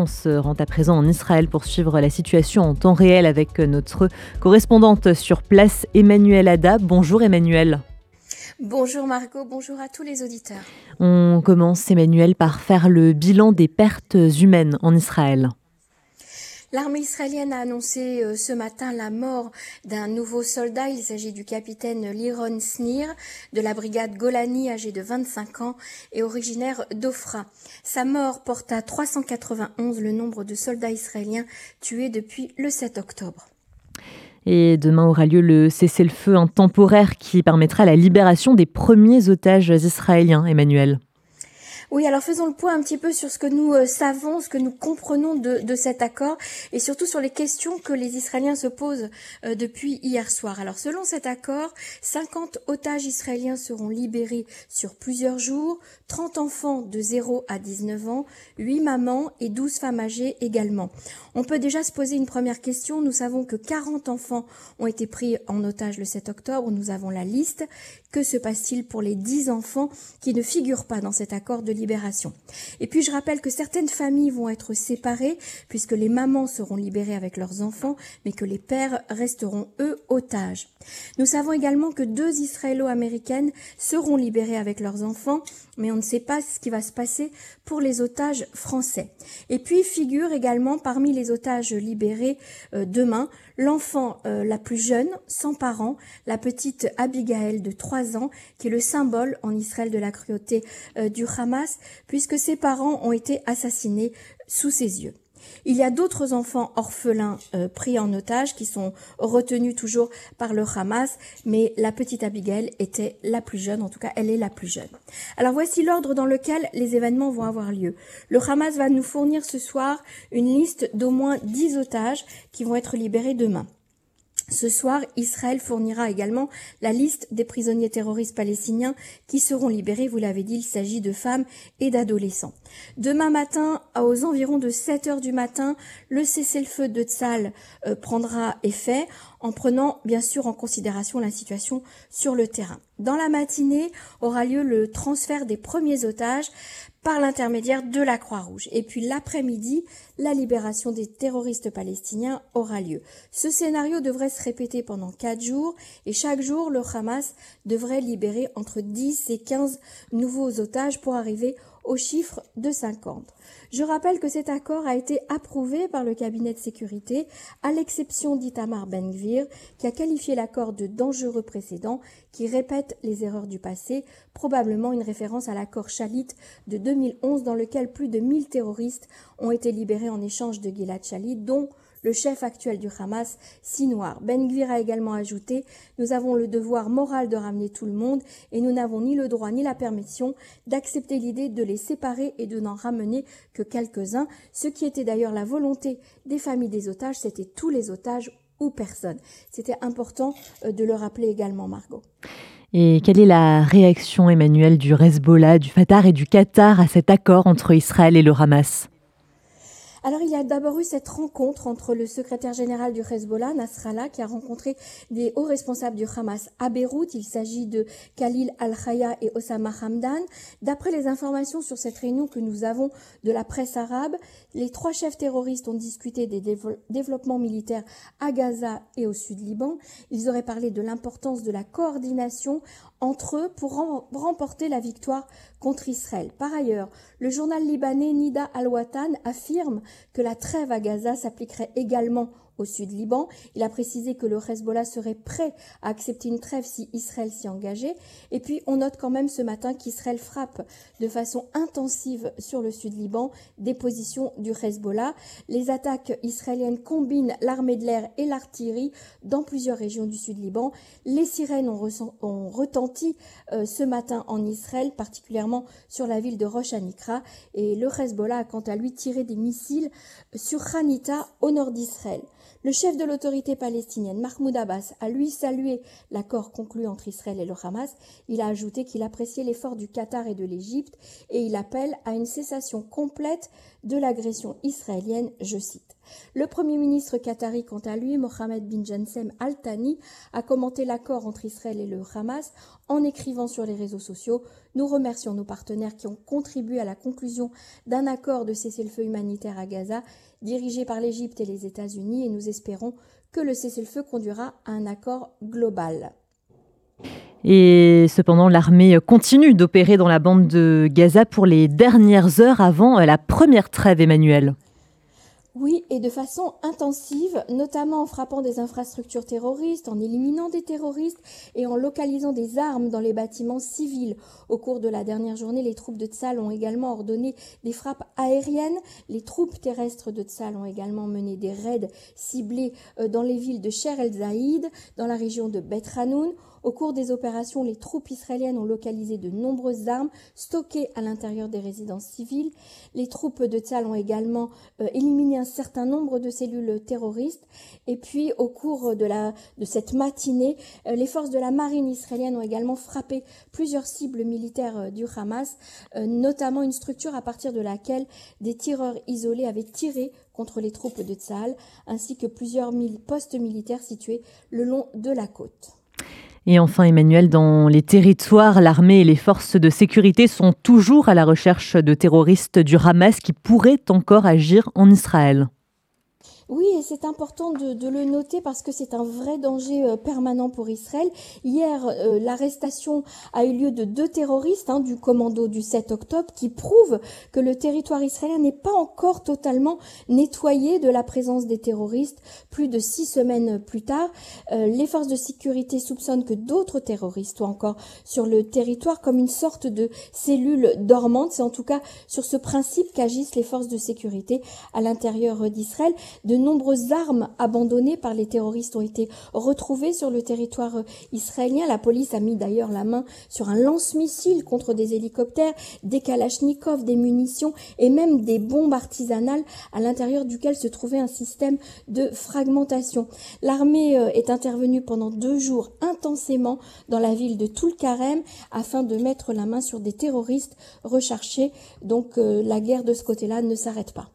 On se rend à présent en Israël pour suivre la situation en temps réel avec notre correspondante sur place, Emmanuel Ada. Bonjour Emmanuel. Bonjour Margot, bonjour à tous les auditeurs. On commence Emmanuel par faire le bilan des pertes humaines en Israël. L'armée israélienne a annoncé euh, ce matin la mort d'un nouveau soldat. Il s'agit du capitaine Liron Snir de la brigade Golani, âgé de 25 ans et originaire d'Ofra. Sa mort porte à 391 le nombre de soldats israéliens tués depuis le 7 octobre. Et demain aura lieu le cessez-le-feu, temporaire qui permettra la libération des premiers otages israéliens, Emmanuel. Oui, alors faisons le point un petit peu sur ce que nous euh, savons, ce que nous comprenons de, cet accord et surtout sur les questions que les Israéliens se posent euh, depuis hier soir. Alors selon cet accord, 50 otages israéliens seront libérés sur plusieurs jours, 30 enfants de 0 à 19 ans, 8 mamans et 12 femmes âgées également. On peut déjà se poser une première question. Nous savons que 40 enfants ont été pris en otage le 7 octobre. Nous avons la liste. Que se passe-t-il pour les 10 enfants qui ne figurent pas dans cet accord de libération. Et puis je rappelle que certaines familles vont être séparées puisque les mamans seront libérées avec leurs enfants, mais que les pères resteront eux otages. Nous savons également que deux Israélo-américaines seront libérées avec leurs enfants, mais on ne sait pas ce qui va se passer pour les otages français. Et puis figure également parmi les otages libérés euh, demain l'enfant euh, la plus jeune, sans parents, la petite Abigail de 3 ans, qui est le symbole en Israël de la cruauté euh, du Hamas, puisque ses parents ont été assassinés sous ses yeux. Il y a d'autres enfants orphelins euh, pris en otage qui sont retenus toujours par le Hamas, mais la petite Abigail était la plus jeune, en tout cas elle est la plus jeune. Alors voici l'ordre dans lequel les événements vont avoir lieu. Le Hamas va nous fournir ce soir une liste d'au moins 10 otages qui vont être libérés demain. Ce soir, Israël fournira également la liste des prisonniers terroristes palestiniens qui seront libérés. Vous l'avez dit, il s'agit de femmes et d'adolescents. Demain matin, aux environs de 7 heures du matin, le cessez-le-feu de Tzal euh, prendra effet en prenant bien sûr en considération la situation sur le terrain. Dans la matinée aura lieu le transfert des premiers otages par l'intermédiaire de la Croix-Rouge. Et puis l'après-midi, la libération des terroristes palestiniens aura lieu. Ce scénario devrait se répéter pendant quatre jours et chaque jour, le Hamas devrait libérer entre 10 et 15 nouveaux otages pour arriver au chiffre de 50. Je rappelle que cet accord a été approuvé par le cabinet de sécurité, à l'exception d'Itamar Ben-Gvir, qui a qualifié l'accord de dangereux précédent, qui répète les erreurs du passé, probablement une référence à l'accord Chalit de 2011 dans lequel plus de 1000 terroristes ont été libérés en échange de Gilad Shalit, dont le chef actuel du Hamas, Sinoir. Ben Gvir a également ajouté Nous avons le devoir moral de ramener tout le monde et nous n'avons ni le droit ni la permission d'accepter l'idée de les séparer et de n'en ramener que quelques-uns. Ce qui était d'ailleurs la volonté des familles des otages, c'était tous les otages ou personne. C'était important euh, de le rappeler également, Margot. Et quelle est la réaction, Emmanuel, du Hezbollah, du Fatah et du Qatar à cet accord entre Israël et le Hamas? Alors il y a d'abord eu cette rencontre entre le secrétaire général du Hezbollah, Nasrallah, qui a rencontré des hauts responsables du Hamas à Beyrouth. Il s'agit de Khalil Al-Khaya et Osama Hamdan. D'après les informations sur cette réunion que nous avons de la presse arabe, les trois chefs terroristes ont discuté des développements militaires à Gaza et au sud Liban. Ils auraient parlé de l'importance de la coordination entre eux pour remporter la victoire contre Israël. Par ailleurs, le journal libanais Nida Al-Watan affirme que la trêve à Gaza s'appliquerait également au sud Liban. Il a précisé que le Hezbollah serait prêt à accepter une trêve si Israël s'y engageait. Et puis, on note quand même ce matin qu'Israël frappe de façon intensive sur le sud Liban des positions du Hezbollah. Les attaques israéliennes combinent l'armée de l'air et l'artillerie dans plusieurs régions du sud Liban. Les sirènes ont, retenti euh, ce matin en Israël, particulièrement sur la ville de Rosh Anikra. Et le Hezbollah a quant à lui tiré des missiles sur Hanita au nord d'Israël. Le chef de l'autorité palestinienne, Mahmoud Abbas, a lui salué l'accord conclu entre Israël et le Hamas. Il a ajouté qu'il appréciait l'effort du Qatar et de l'Égypte et il appelle à une cessation complète de l'agression israélienne, je cite. Le Premier ministre qatari, quant à lui, Mohamed bin Jansem Al Thani, a commenté l'accord entre Israël et le Hamas en écrivant sur les réseaux sociaux Nous remercions nos partenaires qui ont contribué à la conclusion d'un accord de cessez-le-feu humanitaire à Gaza dirigé par l'Égypte et les États-Unis et nous espérons que le cessez-le-feu conduira à un accord global. Et cependant, l'armée continue d'opérer dans la bande de Gaza pour les dernières heures avant la première trêve, Emmanuel. Oui, et de façon intensive, notamment en frappant des infrastructures terroristes, en éliminant des terroristes et en localisant des armes dans les bâtiments civils. Au cours de la dernière journée, les troupes de Tsal ont également ordonné des frappes aériennes. Les troupes terrestres de Tsal ont également mené des raids ciblés euh, dans les villes de Sher el-Zaïd, dans la région de Bet Hanoun, au cours des opérations, les troupes israéliennes ont localisé de nombreuses armes stockées à l'intérieur des résidences civiles. Les troupes de Tzal ont également euh, éliminé un certain nombre de cellules terroristes. Et puis, au cours de, cette matinée, euh, les forces de la marine israélienne ont également frappé plusieurs cibles militaires euh, du Hamas, notamment une structure à partir de laquelle des tireurs isolés avaient tiré contre les troupes de Tzal, ainsi que plusieurs postes militaires situés le long de la côte. Et enfin, Emmanuel, dans les territoires, l'armée et les forces de sécurité sont toujours à la recherche de terroristes du Hamas qui pourraient encore agir en Israël. Oui, et c'est important de, le noter parce que c'est un vrai danger euh, permanent pour Israël. Hier, euh, l'arrestation a eu lieu de deux terroristes hein, du commando du 7 octobre qui prouvent que le territoire israélien n'est pas encore totalement nettoyé de la présence des terroristes. Plus de six semaines plus tard, euh, les forces de sécurité soupçonnent que d'autres terroristes soient encore sur le territoire comme une sorte de cellule dormante. C'est en tout cas sur ce principe qu'agissent les forces de sécurité à l'intérieur d'Israël. De nombreuses armes abandonnées par les terroristes ont été retrouvées sur le territoire euh, israélien. La police a mis d'ailleurs la main sur un lance-missile contre des hélicoptères, des kalachnikovs, des munitions et même des bombes artisanales à l'intérieur duquel se trouvait un système de fragmentation. L'armée euh, est intervenue pendant deux jours intensément dans la ville de Tulkarem afin de mettre la main sur des terroristes recherchés. Donc euh, la guerre de ce côté-là ne s'arrête pas.